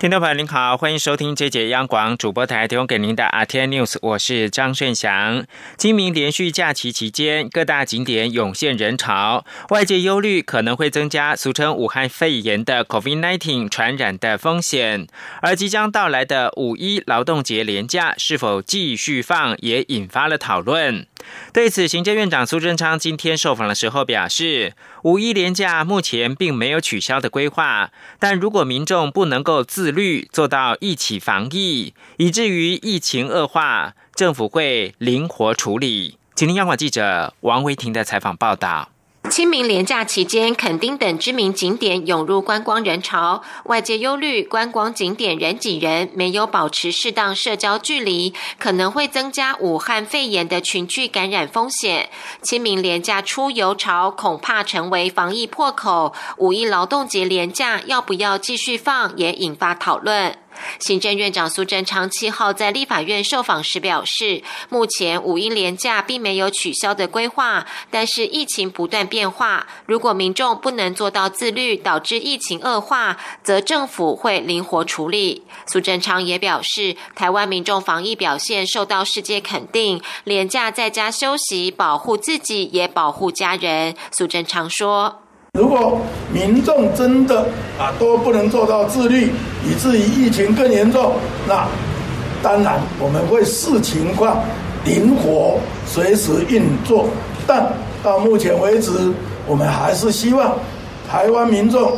听众朋友您好，欢迎收听这节央广主播台提供给您的阿天 News，我是张顺祥。今明连续假期期间，各大景点涌现人潮，外界忧虑可能会增加俗称武汉肺炎的 COVID-19 传染的风险。而即将到来的五一劳动节连假是否继续放，也引发了讨论。对此，行政院长苏贞昌今天受访的时候表示，五一连假目前并没有取消的规划，但如果民众不能够自律做到一起防疫，以至于疫情恶化，政府会灵活处理。请听央广记者王维婷的采访报道。清明连假期间，垦丁等知名景点涌入观光人潮，外界忧虑观光景点人挤人，没有保持适当社交距离，可能会增加武汉肺炎的群聚感染风险。清明连假出游潮恐怕成为防疫破口，五一劳动节连假要不要继续放，也引发讨论。行政院长苏贞昌七号在立法院受访时表示，目前五一连假并没有取消的规划，但是疫情不断变化，如果民众不能做到自律，导致疫情恶化，则政府会灵活处理。苏贞昌也表示，台湾民众防疫表现受到世界肯定，连假在家休息，保护自己也保护家人。苏贞昌说。如果民众真的啊都不能做到自律，以至于疫情更严重，那当然我们会视情况灵活随时运作。但到目前为止，我们还是希望台湾民众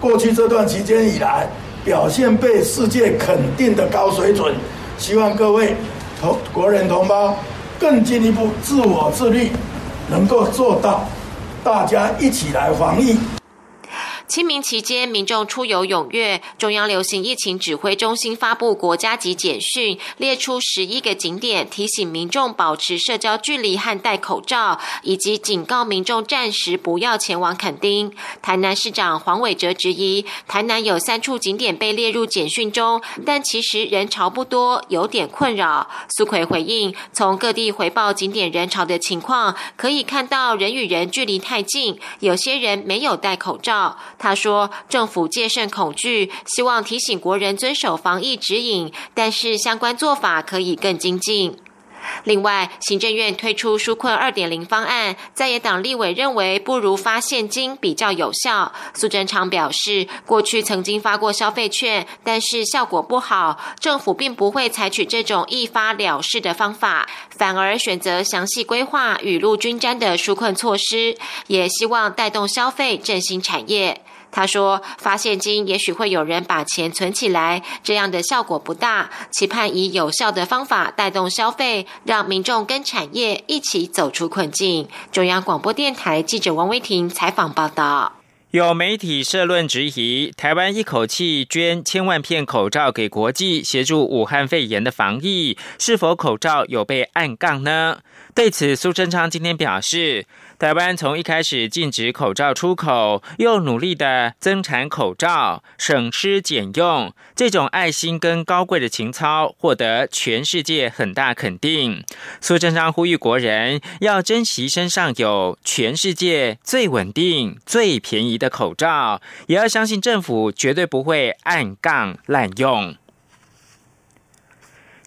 过去这段期间以来表现被世界肯定的高水准，希望各位同国人同胞更进一步自我自律，能够做到。大家一起来防疫。清明期间，民众出游踊跃。中央流行疫情指挥中心发布国家级简讯，列出十一个景点，提醒民众保持社交距离和戴口罩，以及警告民众暂时不要前往垦丁。台南市长黄伟哲质疑，台南有三处景点被列入简讯中，但其实人潮不多，有点困扰。苏奎回应，从各地回报景点人潮的情况，可以看到人与人距离太近，有些人没有戴口罩。他说：“政府戒慎恐惧，希望提醒国人遵守防疫指引，但是相关做法可以更精进。”另外，行政院推出纾困二点零方案，在野党立委认为不如发现金比较有效。苏贞昌表示，过去曾经发过消费券，但是效果不好，政府并不会采取这种一发了事的方法，反而选择详细规划、雨露均沾的纾困措施，也希望带动消费、振兴产业。他说：“发现金也许会有人把钱存起来，这样的效果不大。期盼以有效的方法带动消费，让民众跟产业一起走出困境。”中央广播电台记者王威婷采访报道。有媒体社论质疑，台湾一口气捐千万片口罩给国际协助武汉肺炎的防疫，是否口罩有被暗杠呢？对此，苏贞昌今天表示。台湾从一开始禁止口罩出口，又努力的增产口罩，省吃俭用，这种爱心跟高贵的情操，获得全世界很大肯定。苏贞昌呼吁国人要珍惜身上有全世界最稳定、最便宜的口罩，也要相信政府绝对不会暗杠滥用。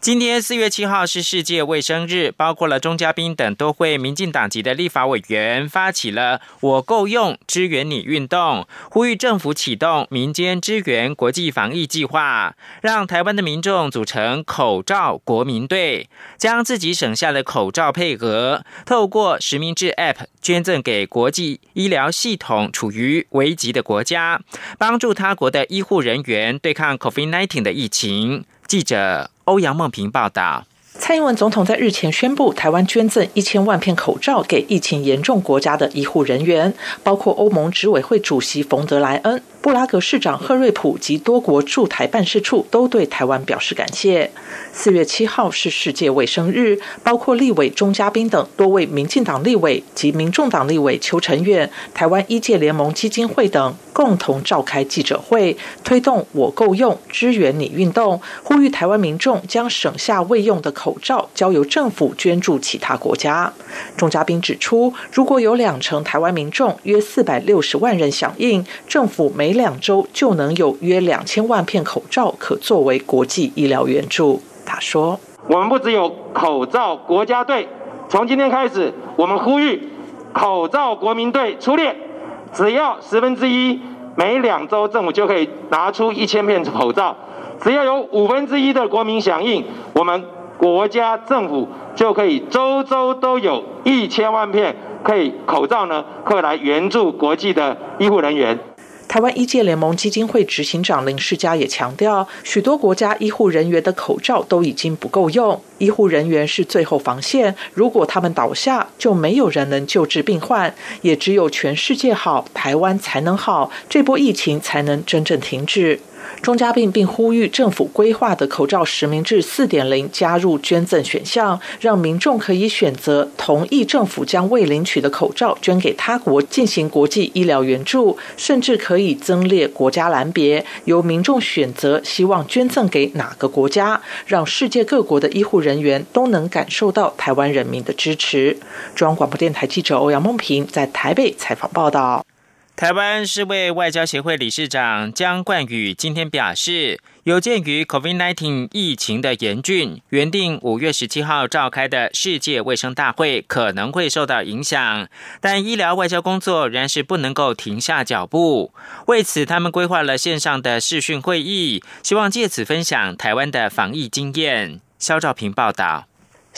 今天四月七号是世界卫生日，包括了钟嘉宾等多会民进党籍的立法委员发起了“我够用，支援你”运动，呼吁政府启动民间支援国际防疫计划，让台湾的民众组成口罩国民队，将自己省下的口罩配额，透过实名制 App 捐赠给国际医疗系统处于危急的国家，帮助他国的医护人员对抗 COVID-19 的疫情。记者。欧阳梦平报道。蔡英文总统在日前宣布，台湾捐赠一千万片口罩给疫情严重国家的医护人员，包括欧盟执委会主席冯德莱恩。布拉格市长赫瑞普及多国驻台办事处都对台湾表示感谢。四月七号是世界卫生日，包括立委钟嘉宾等多位民进党立委及民众党立委邱成远、台湾医界联盟基金会等共同召开记者会，推动“我够用，支援你”运动，呼吁台湾民众将省下未用的口罩交由政府捐助其他国家。钟嘉宾指出，如果有两成台湾民众约四百六十万人响应，政府没每两周就能有约两千万片口罩可作为国际医疗援助。他说：“我们不只有口罩国家队，从今天开始，我们呼吁口罩国民队出列，只要十分之一，每两周政府就可以拿出一千片口罩；只要有五分之一的国民响应，我们国家政府就可以周周都有一千万片可以口罩呢，可以来援助国际的医护人员。”台湾医界联盟基金会执行长林世嘉也强调，许多国家医护人员的口罩都已经不够用，医护人员是最后防线，如果他们倒下，就没有人能救治病患，也只有全世界好，台湾才能好，这波疫情才能真正停止。钟嘉宾并呼吁政府规划的口罩实名制四点零加入捐赠选项，让民众可以选择同意政府将未领取的口罩捐给他国进行国际医疗援助，甚至可以增列国家栏别，由民众选择希望捐赠给哪个国家，让世界各国的医护人员都能感受到台湾人民的支持。中央广播电台记者欧阳梦平在台北采访报道。台湾世卫外交协会理事长江冠宇今天表示，有鉴于 COVID-19 疫情的严峻，原定五月十七号召开的世界卫生大会可能会受到影响，但医疗外交工作仍然是不能够停下脚步。为此，他们规划了线上的视讯会议，希望借此分享台湾的防疫经验。肖兆平报道。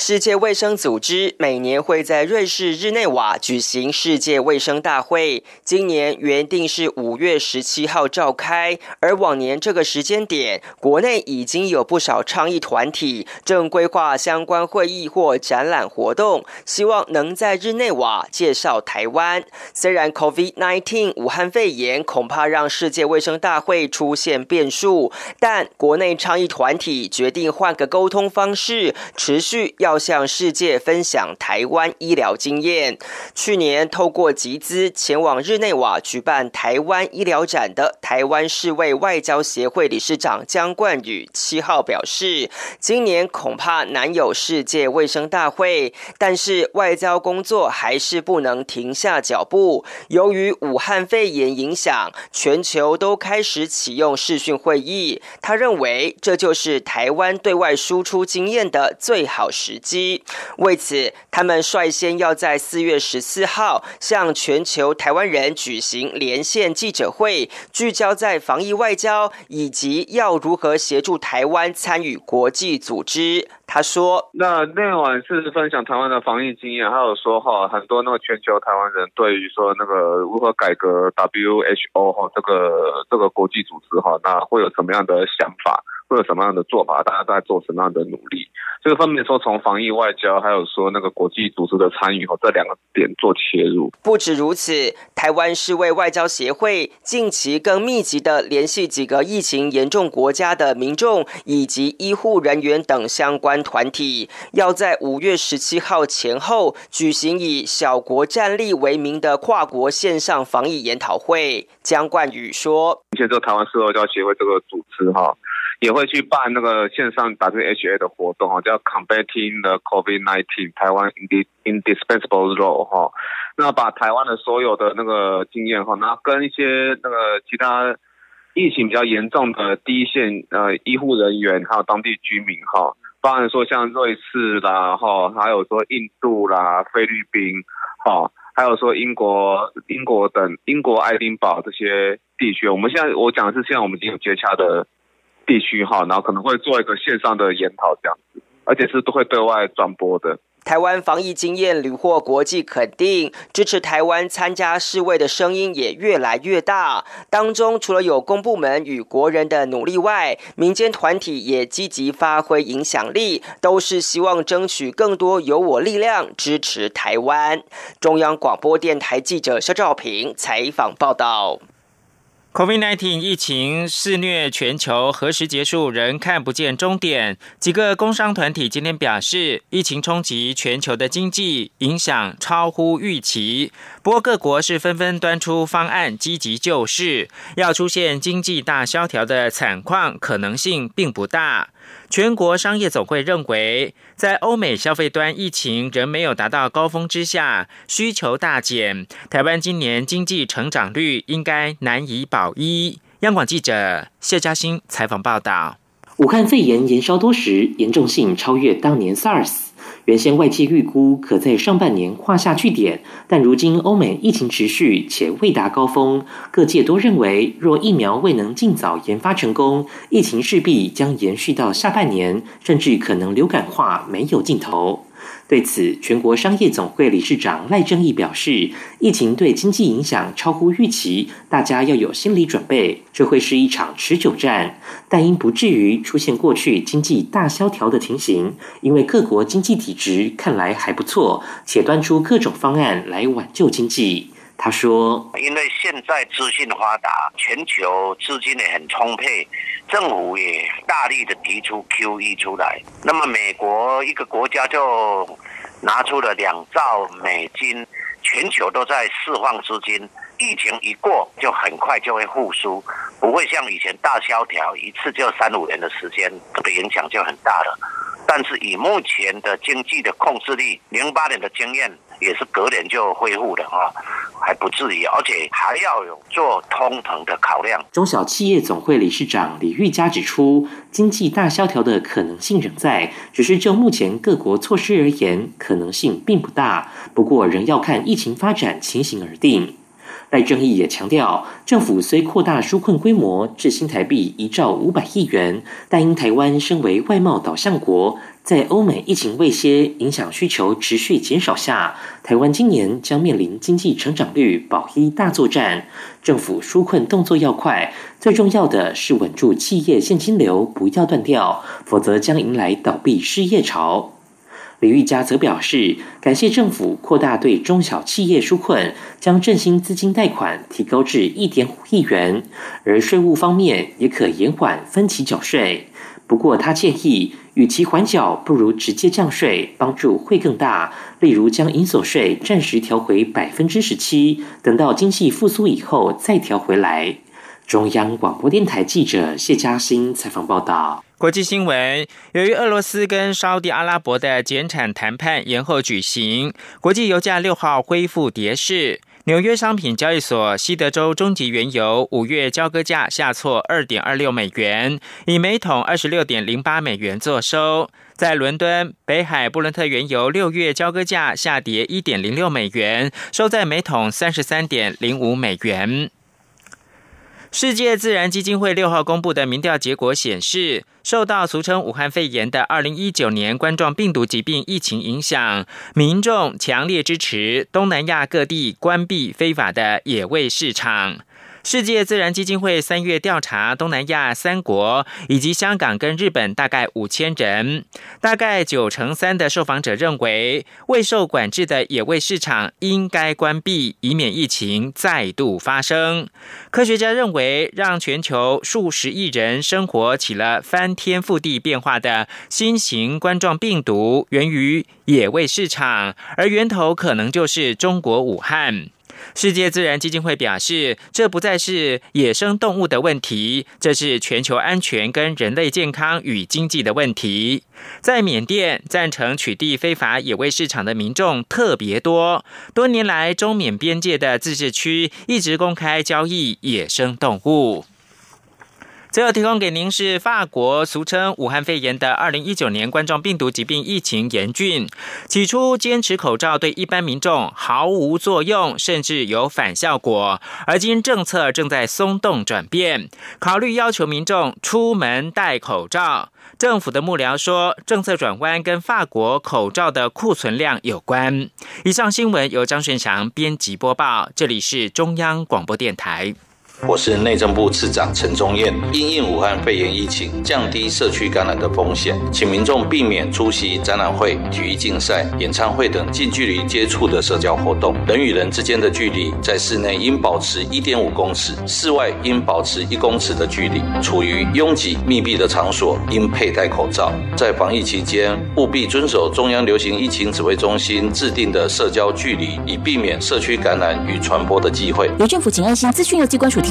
世界卫生组织每年会在瑞士日内瓦举行世界卫生大会，今年原定是五月十七号召开，而往年这个时间点，国内已经有不少倡议团体正规划相关会议或展览活动，希望能在日内瓦介绍台湾。虽然 COVID-19 武汉肺炎恐怕让世界卫生大会出现变数，但国内倡议团体决定换个沟通方式，持续。要要向世界分享台湾医疗经验。去年透过集资前往日内瓦举办台湾医疗展的台湾世卫外交协会理事长江冠宇七号表示，今年恐怕难有世界卫生大会，但是外交工作还是不能停下脚步。由于武汉肺炎影响，全球都开始启用视讯会议。他认为这就是台湾对外输出经验的最好时。时机，为此，他们率先要在四月十四号向全球台湾人举行连线记者会，聚焦在防疫外交以及要如何协助台湾参与国际组织。他说：“那那晚是分享台湾的防疫经验，还有说哈，很多那个全球台湾人对于说那个如何改革 WHO 哈这个这个国际组织哈，那会有什么样的想法？”会有什么样的做法？大家在做什么样的努力？这个分别说，从防疫外交，还有说那个国际组织的参与，和这两个点做切入。不止如此，台湾世卫外交协会近期更密集的联系几个疫情严重国家的民众以及医护人员等相关团体，要在五月十七号前后举行以“小国战力”为名的跨国线上防疫研讨会。江冠宇说：“目前这个台湾世卫外交协会这个组织，哈。”也会去办那个线上 WHA 的活动哈，叫 Combating the COVID-19 台湾 Indispensable Role 哈，那把台湾的所有的那个经验哈，那跟一些那个其他疫情比较严重的第一线呃医护人员还有当地居民哈，包含说像瑞士啦哈，还有说印度啦、菲律宾哈，还有说英国、英国等英国爱丁堡这些地区，我们现在我讲的是现在我们已经有接洽的。地区哈，然后可能会做一个线上的研讨这样子，而且是都会对外转播的。台湾防疫经验屡获国际肯定，支持台湾参加世卫的声音也越来越大。当中除了有公部门与国人的努力外，民间团体也积极发挥影响力，都是希望争取更多有我力量支持台湾。中央广播电台记者肖兆平采访报道。COVID-19 疫情肆虐全球，何时结束仍看不见终点。几个工商团体今天表示，疫情冲击全球的经济，影响超乎预期。不过，各国是纷纷端出方案，积极救市。要出现经济大萧条的惨况，可能性并不大。全国商业总会认为，在欧美消费端疫情仍没有达到高峰之下，需求大减，台湾今年经济成长率应该难以保一。央广记者谢嘉欣采访报道：武汉肺炎延烧多时，严重性超越当年 SARS。原先外界预估可在上半年跨下句点，但如今欧美疫情持续且未达高峰，各界都认为若疫苗未能尽早研发成功，疫情势必将延续到下半年，甚至可能流感化没有尽头。对此，全国商业总会理事长赖正义表示，疫情对经济影响超乎预期，大家要有心理准备，这会是一场持久战，但应不至于出现过去经济大萧条的情形，因为各国经济体质看来还不错，且端出各种方案来挽救经济。他说：“因为现在资讯发达，全球资金也很充沛，政府也大力的提出 QE 出来。那么美国一个国家就拿出了两兆美金，全球都在释放资金。疫情一过，就很快就会复苏，不会像以前大萧条一次就三五年的时间，这个影响就很大了。但是以目前的经济的控制力，零八年的经验。”也是隔年就恢复的哈，还不至于，而且还要有做通膨的考量。中小企业总会理事长李玉佳指出，经济大萧条的可能性仍在，只是就目前各国措施而言，可能性并不大。不过仍要看疫情发展情形而定。赖正义也强调，政府虽扩大纾困规模至新台币一兆五百亿元，但因台湾身为外贸导向国。在欧美疫情未歇、影响需求持续减少下，台湾今年将面临经济成长率保一大作战。政府纾困动作要快，最重要的是稳住企业现金流，不要断掉，否则将迎来倒闭失业潮。李玉佳则表示，感谢政府扩大对中小企业纾困，将振兴资金贷款提高至一点五亿元，而税务方面也可延缓分期缴税。不过，他建议，与其缓缴，不如直接降税，帮助会更大。例如，将银所税暂时调回百分之十七，等到经济复苏以后再调回来。中央广播电台记者谢嘉欣采访报道。国际新闻：由于俄罗斯跟沙地阿拉伯的减产谈判延后举行，国际油价六号恢复跌势。纽约商品交易所西德州中级原油五月交割价下挫二点二六美元，以每桶二十六点零八美元作收。在伦敦，北海布伦特原油六月交割价下跌一点零六美元，收在每桶三十三点零五美元。世界自然基金会六号公布的民调结果显示，受到俗称武汉肺炎的二零一九年冠状病毒疾病疫情影响，民众强烈支持东南亚各地关闭非法的野味市场。世界自然基金会三月调查东南亚三国以及香港跟日本，大概五千人，大概九成三的受访者认为未受管制的野味市场应该关闭，以免疫情再度发生。科学家认为，让全球数十亿人生活起了翻天覆地变化的新型冠状病毒，源于野味市场，而源头可能就是中国武汉。世界自然基金会表示，这不再是野生动物的问题，这是全球安全跟人类健康与经济的问题。在缅甸，赞成取缔非法野味市场的民众特别多，多年来中缅边界的自治区一直公开交易野生动物。最后提供给您是法国俗称武汉肺炎的二零一九年冠状病毒疾病疫情严峻。起初坚持口罩对一般民众毫无作用，甚至有反效果。而今政策正在松动转变，考虑要求民众出门戴口罩。政府的幕僚说，政策转弯跟法国口罩的库存量有关。以上新闻由张顺祥编辑播报，这里是中央广播电台。我是内政部次长陈宗彦。因应武汉肺炎疫情，降低社区感染的风险，请民众避免出席展览会、体育竞赛、演唱会等近距离接触的社交活动。人与人之间的距离，在室内应保持一点五公尺，室外应保持一公尺的距离。处于拥挤密闭的场所，应佩戴口罩。在防疫期间，务必遵守中央流行疫情指挥中心制定的社交距离，以避免社区感染与传播的机会。由政府请安心资讯由机关署提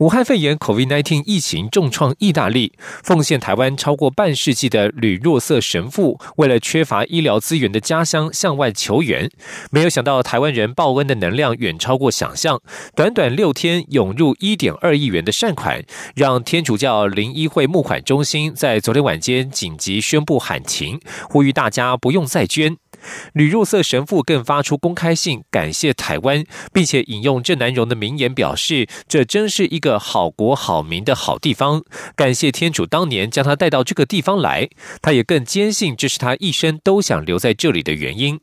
武汉肺炎 （COVID-19） 疫情重创意大利，奉献台湾超过半世纪的吕若瑟神父，为了缺乏医疗资源的家乡向外求援。没有想到，台湾人报恩的能量远超过想象，短短六天涌入一点二亿元的善款，让天主教灵医会募款中心在昨天晚间紧急宣布喊停，呼吁大家不用再捐。吕若瑟神父更发出公开信，感谢台湾，并且引用郑南荣的名言，表示这真是一个好国好民的好地方。感谢天主当年将他带到这个地方来，他也更坚信这是他一生都想留在这里的原因。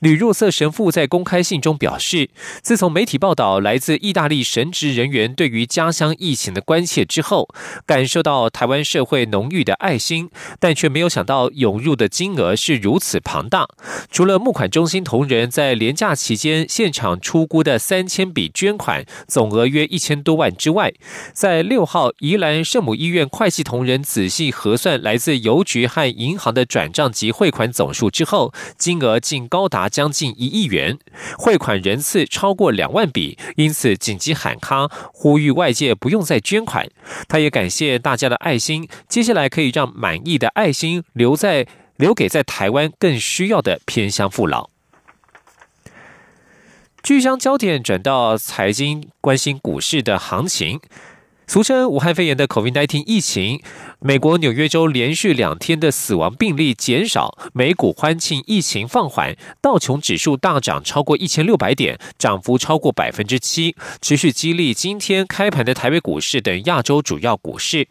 吕若瑟神父在公开信中表示，自从媒体报道来自意大利神职人员对于家乡疫情的关切之后，感受到台湾社会浓郁的爱心，但却没有想到涌入的金额是如此庞大。除了募款中心同仁在廉假期间现场出估的三千笔捐款，总额约一千多万之外，在六号宜兰圣母医院会计同仁仔细核算来自邮局和银行的转账及汇款总数之后，金额竟高达。将近一亿元，汇款人次超过两万笔，因此紧急喊卡，呼吁外界不用再捐款。他也感谢大家的爱心，接下来可以让满意的爱心留在留给在台湾更需要的偏乡父老。聚将焦点转到财经，关心股市的行情。俗称武汉肺炎的 COVID-19 疫情，美国纽约州连续两天的死亡病例减少，美股欢庆疫情放缓，道琼指数大涨超过一千六百点，涨幅超过百分之七，持续激励今天开盘的台北股市等亚洲主要股市。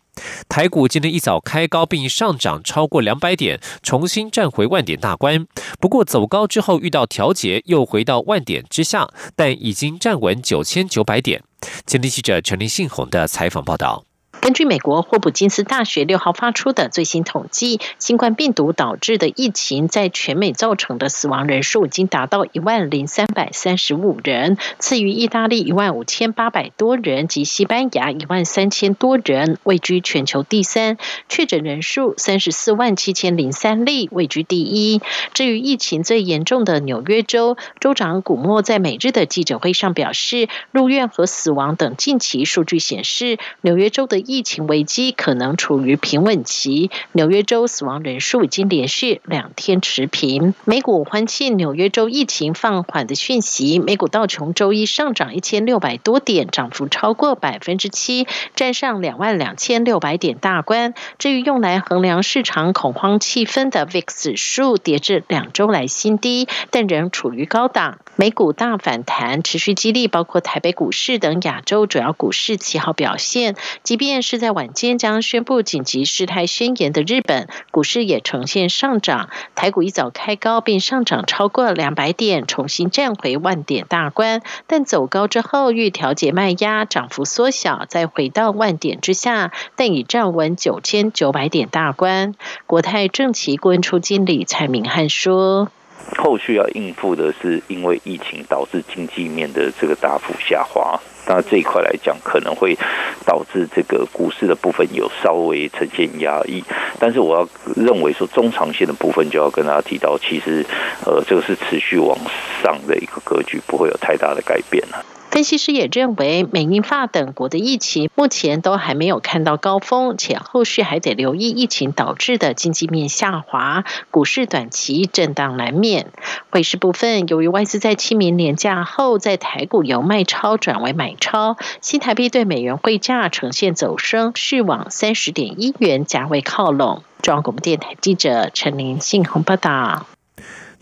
台股今天一早开高并上涨超过两百点，重新站回万点大关。不过走高之后遇到调节，又回到万点之下，但已经站稳九千九百点。前天记者陈林信宏的采访报道。根据美国霍普金斯大学六号发出的最新统计，新冠病毒导致的疫情在全美造成的死亡人数已经达到一万零三百三十五人，次于意大利一万五千八百多人及西班牙一万三千多人，位居全球第三。确诊人数三十四万七千零三例，位居第一。至于疫情最严重的纽约州州长古默在每日的记者会上表示，入院和死亡等近期数据显示，纽约州的疫疫情危机可能处于平稳期。纽约州死亡人数已经连续两天持平。美股欢庆纽约州疫情放缓的讯息，美股道琼周一上涨一千六百多点，涨幅超过百分之七，站上两万两千六百点大关。至于用来衡量市场恐慌气氛的 VIX 指数，跌至两周来新低，但仍处于高档。美股大反弹，持续激励包括台北股市等亚洲主要股市其好表现，即便。是在晚间将宣布紧急事态宣言的日本股市也呈现上涨，台股一早开高并上涨超过两百点，重新站回万点大关。但走高之后欲调节卖压，涨幅缩小，再回到万点之下，但已站稳九千九百点大关。国泰正奇顾问处经理蔡明汉说：“后续要应付的是因为疫情导致经济面的这个大幅下滑。”那这一块来讲，可能会导致这个股市的部分有稍微呈现压抑，但是我要认为说中长线的部分就要跟大家提到，其实呃这个是持续往上的一个格局，不会有太大的改变了。分析师也认为，美、英、法等国的疫情目前都还没有看到高峰，且后续还得留意疫情导致的经济面下滑，股市短期震荡难免。汇市部分，由于外资在清明年假后，在台股由卖超转为买超，新台币对美元汇价呈现走升，续往三十点一元价位靠拢。中央广播电台记者陈林信鸿报道。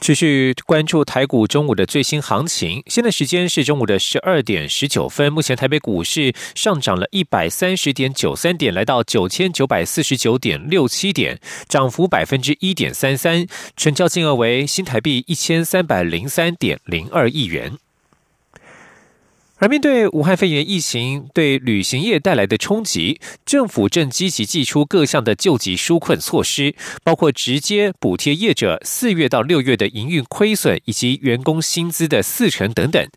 持续关注台股中午的最新行情。现在时间是中午的十二点十九分。目前台北股市上涨了一百三十点九三点，来到九千九百四十九点六七点，涨幅百分之一点三三，成交金额为新台币一千三百零三点零二亿元。而面对武汉肺炎疫情对旅行业带来的冲击，政府正积极祭出各项的救济纾困措施，包括直接补贴业者四月到六月的营运亏损以及员工薪资的四成等等。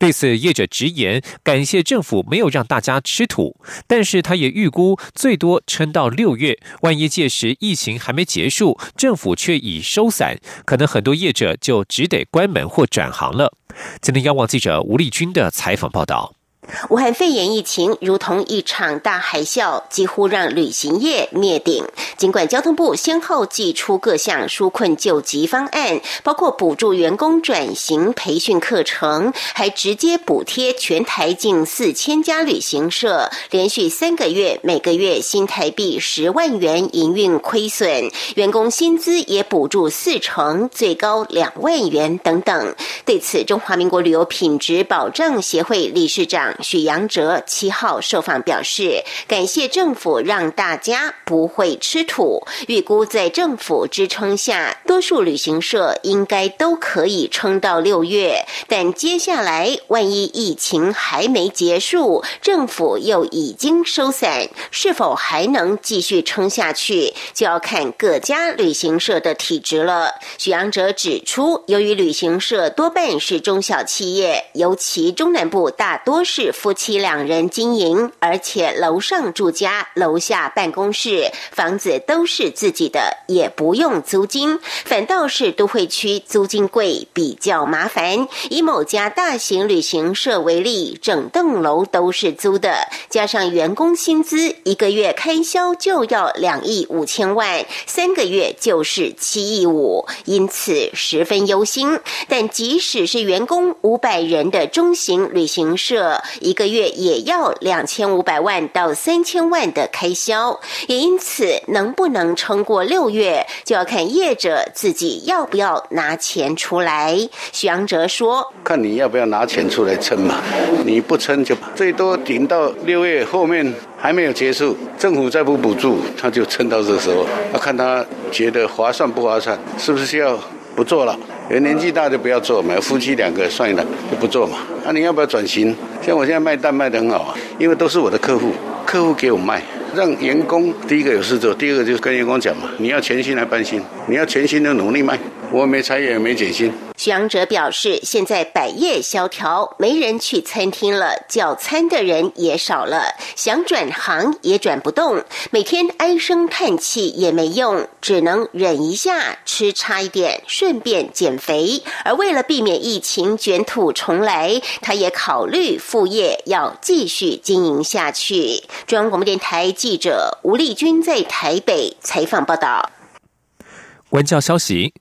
对此，业者直言感谢政府没有让大家吃土，但是他也预估最多撑到六月，万一届时疫情还没结束，政府却已收伞，可能很多业者就只得关门或转行了。今天，央广记者吴丽君的采访报道。武汉肺炎疫情如同一场大海啸，几乎让旅行业灭顶。尽管交通部先后寄出各项纾困救急方案，包括补助员工转型培训课程，还直接补贴全台近四千家旅行社，连续三个月每个月新台币十万元营运亏损，员工薪资也补助四成，最高两万元等等。对此，中华民国旅游品质保障协会理事长。许阳哲七号受访表示，感谢政府让大家不会吃土。预估在政府支撑下，多数旅行社应该都可以撑到六月。但接下来，万一疫情还没结束，政府又已经收伞，是否还能继续撑下去，就要看各家旅行社的体质了。许阳哲指出，由于旅行社多半是中小企业，尤其中南部大多是。夫妻两人经营，而且楼上住家，楼下办公室，房子都是自己的，也不用租金。反倒是都会区租金贵，比较麻烦。以某家大型旅行社为例，整栋楼都是租的，加上员工薪资，一个月开销就要两亿五千万，三个月就是七亿五，因此十分忧心。但即使是员工五百人的中型旅行社，一个月也要两千五百万到三千万的开销，也因此能不能撑过六月，就要看业者自己要不要拿钱出来。徐阳哲说：“看你要不要拿钱出来撑嘛，你不撑就最多顶到六月后面还没有结束，政府再不补助，他就撑到这时候，要看他觉得划算不划算，是不是要不做了。”有年纪大就不要做嘛，夫妻两个算了就不做嘛。那你要不要转型？像我现在卖蛋卖得很好啊，因为都是我的客户，客户给我卖，让员工第一个有事做，第二个就是跟员工讲嘛，你要全心来搬新，你要全心的努力卖。我没裁员，没减薪。徐阳哲表示，现在百业萧条，没人去餐厅了，叫餐的人也少了，想转行也转不动，每天唉声叹气也没用，只能忍一下，吃差一点，顺便减肥。而为了避免疫情卷土重来，他也考虑副业要继续经营下去。中央广播电台记者吴丽君在台北采访报道。文教消息。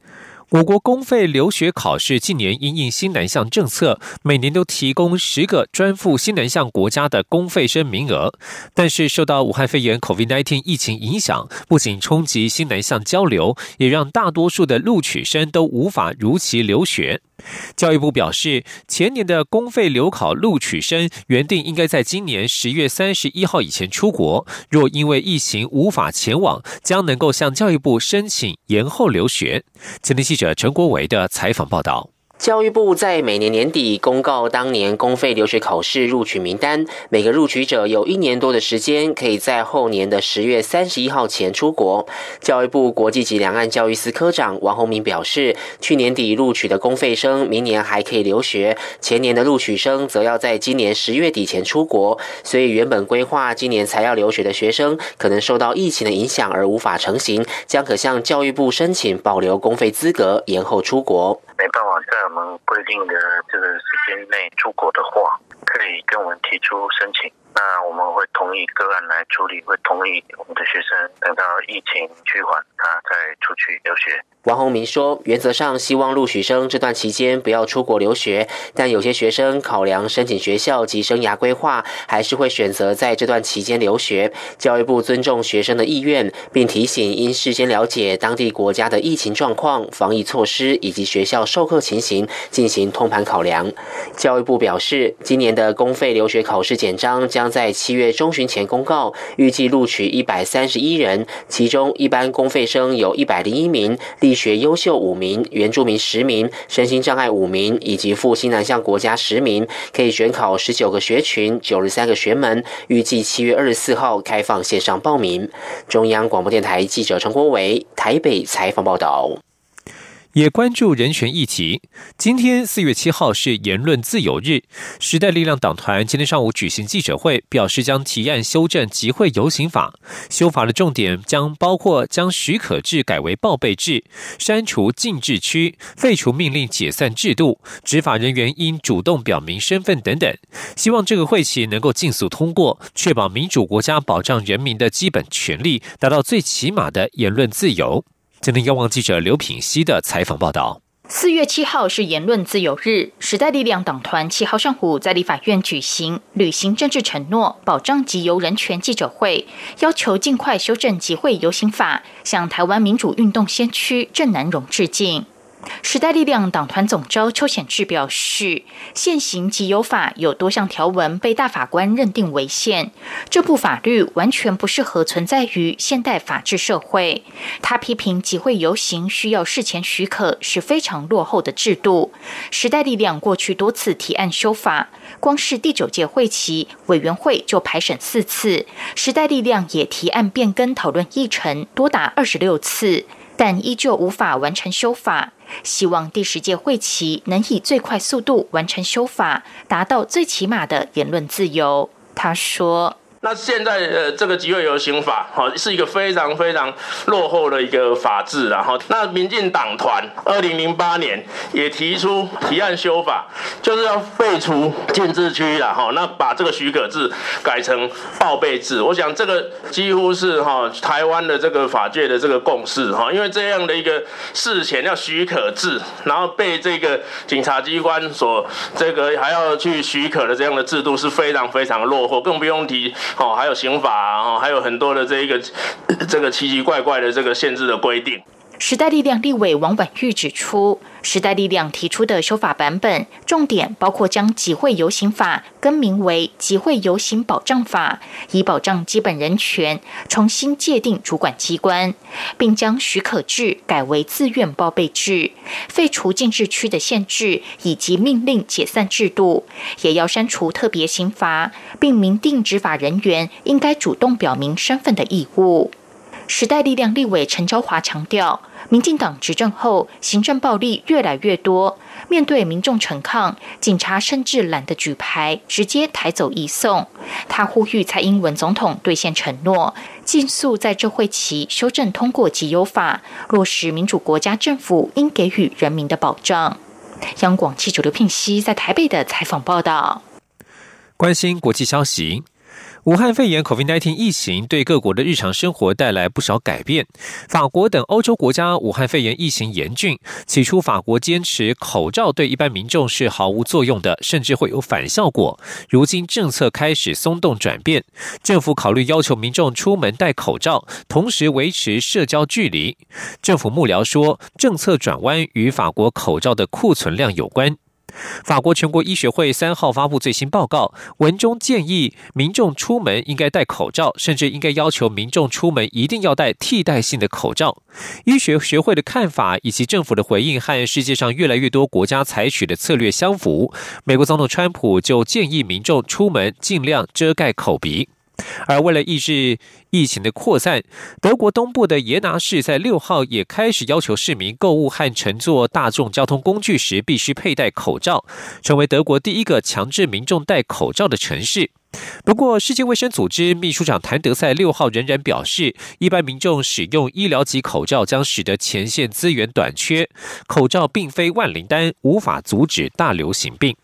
我国公费留学考试近年因应新南向政策，每年都提供十个专赴新南向国家的公费生名额。但是受到武汉肺炎 （COVID-19） 疫情影响，不仅冲击新南向交流，也让大多数的录取生都无法如期留学。教育部表示，前年的公费留考录取生原定应该在今年十月三十一号以前出国，若因为疫情无法前往，将能够向教育部申请延后留学。前天记者陈国维的采访报道。教育部在每年年底公告当年公费留学考试录取名单，每个录取者有一年多的时间，可以在后年的十月三十一号前出国。教育部国际及两岸教育司科长王宏明表示，去年底录取的公费生，明年还可以留学；前年的录取生，则要在今年十月底前出国。所以，原本规划今年才要留学的学生，可能受到疫情的影响而无法成行，将可向教育部申请保留公费资格，延后出国。没办法在我们规定的这个时间内出国的话。可以跟我们提出申请。那我们会同意个案来处理，会同意我们的学生等到疫情去缓，他再出去留学。王宏明说：“原则上希望录取生这段期间不要出国留学，但有些学生考量申请学校及生涯规划，还是会选择在这段期间留学。教育部尊重学生的意愿，并提醒应事先了解当地国家的疫情状况、防疫措施以及学校授课情形，进行通盘考量。”教育部表示，今年的公费留学考试简章将在七月中旬前公告，预计录取一百三十一人，其中一般公费生有一百零一名。医学优秀五名，原住民十名，身心障碍五名，以及赴新南向国家十名，可以选考十九个学群，九十三个学门。预计七月二十四号开放线上报名。中央广播电台记者陈国伟台北采访报道。也关注人权议题。今天四月七号是言论自由日，时代力量党团今天上午举行记者会，表示将提案修正集会游行法。修法的重点将包括将许可制改为报备制，删除禁制区，废除命令解散制度，执法人员应主动表明身份等等。希望这个会期能够尽速通过，确保民主国家保障人民的基本权利，达到最起码的言论自由。今天，央望记者刘品熙的采访报道。四月七号是言论自由日，时代力量党团七号上午在立法院举行履行政治承诺、保障及由人权记者会，要求尽快修正集会游行法，向台湾民主运动先驱郑南荣致敬。时代力量党团总召邱显志表示，现行集邮法有多项条文被大法官认定违宪，这部法律完全不适合存在于现代法治社会。他批评集会游行需要事前许可是非常落后的制度。时代力量过去多次提案修法，光是第九届会期委员会就排审四次，时代力量也提案变更讨论议程多达二十六次，但依旧无法完成修法。希望第十届会期能以最快速度完成修法，达到最起码的言论自由。他说。那现在呃，这个集会游行法，哈，是一个非常非常落后的一个法制，然后，那民进党团二零零八年也提出提案修法，就是要废除禁制区了，哈，那把这个许可制改成报备制。我想这个几乎是哈台湾的这个法界的这个共识，哈，因为这样的一个事前要许可制，然后被这个警察机关所这个还要去许可的这样的制度是非常非常落后，更不用提。哦，还有刑法哦，还有很多的这一个这个奇奇怪怪的这个限制的规定。时代力量立委王婉玉指出，时代力量提出的修法版本，重点包括将集会游行法更名为集会游行保障法，以保障基本人权；重新界定主管机关，并将许可制改为自愿报备制，废除禁制区的限制以及命令解散制度，也要删除特别刑罚，并明定执法人员应该主动表明身份的义务。时代力量立委陈昭华强调。民进党执政后，行政暴力越来越多。面对民众陈抗，警察甚至懒得举牌，直接抬走移送。他呼吁蔡英文总统兑现承诺，尽速在这会期修正通过集邮法，落实民主国家政府应给予人民的保障。央广记者刘聘熙在台北的采访报道。关心国际消息。武汉肺炎 （COVID-19） 疫情对各国的日常生活带来不少改变。法国等欧洲国家武汉肺炎疫情严峻，起初法国坚持口罩对一般民众是毫无作用的，甚至会有反效果。如今政策开始松动转变，政府考虑要求民众出门戴口罩，同时维持社交距离。政府幕僚说，政策转弯与法国口罩的库存量有关。法国全国医学会三号发布最新报告，文中建议民众出门应该戴口罩，甚至应该要求民众出门一定要戴替代性的口罩。医学学会的看法以及政府的回应和世界上越来越多国家采取的策略相符。美国总统川普就建议民众出门尽量遮盖口鼻。而为了抑制疫情的扩散，德国东部的耶拿市在六号也开始要求市民购物和乘坐大众交通工具时必须佩戴口罩，成为德国第一个强制民众戴口罩的城市。不过，世界卫生组织秘书长谭德赛六号仍然表示，一般民众使用医疗级口罩将使得前线资源短缺，口罩并非万灵丹，无法阻止大流行病。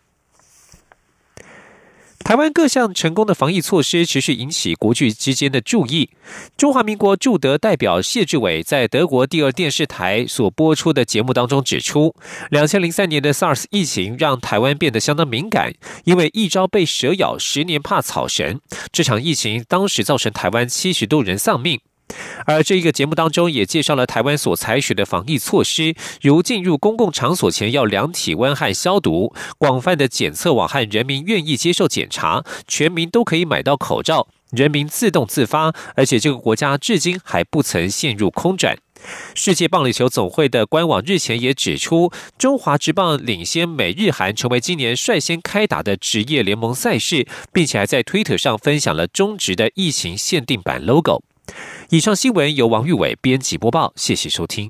台湾各项成功的防疫措施持续引起国际之间的注意。中华民国驻德代表谢志伟在德国第二电视台所播出的节目当中指出，两千零三年的 SARS 疫情让台湾变得相当敏感，因为一朝被蛇咬，十年怕草绳。这场疫情当时造成台湾七十多人丧命。而这一个节目当中也介绍了台湾所采取的防疫措施，如进入公共场所前要量体温和消毒，广泛的检测网和人民愿意接受检查，全民都可以买到口罩，人民自动自发，而且这个国家至今还不曾陷入空转。世界棒垒球总会的官网日前也指出，中华职棒领先美日韩成为今年率先开打的职业联盟赛事，并且还在推特上分享了中职的疫情限定版 logo。以上新闻由王玉伟编辑播报，谢谢收听。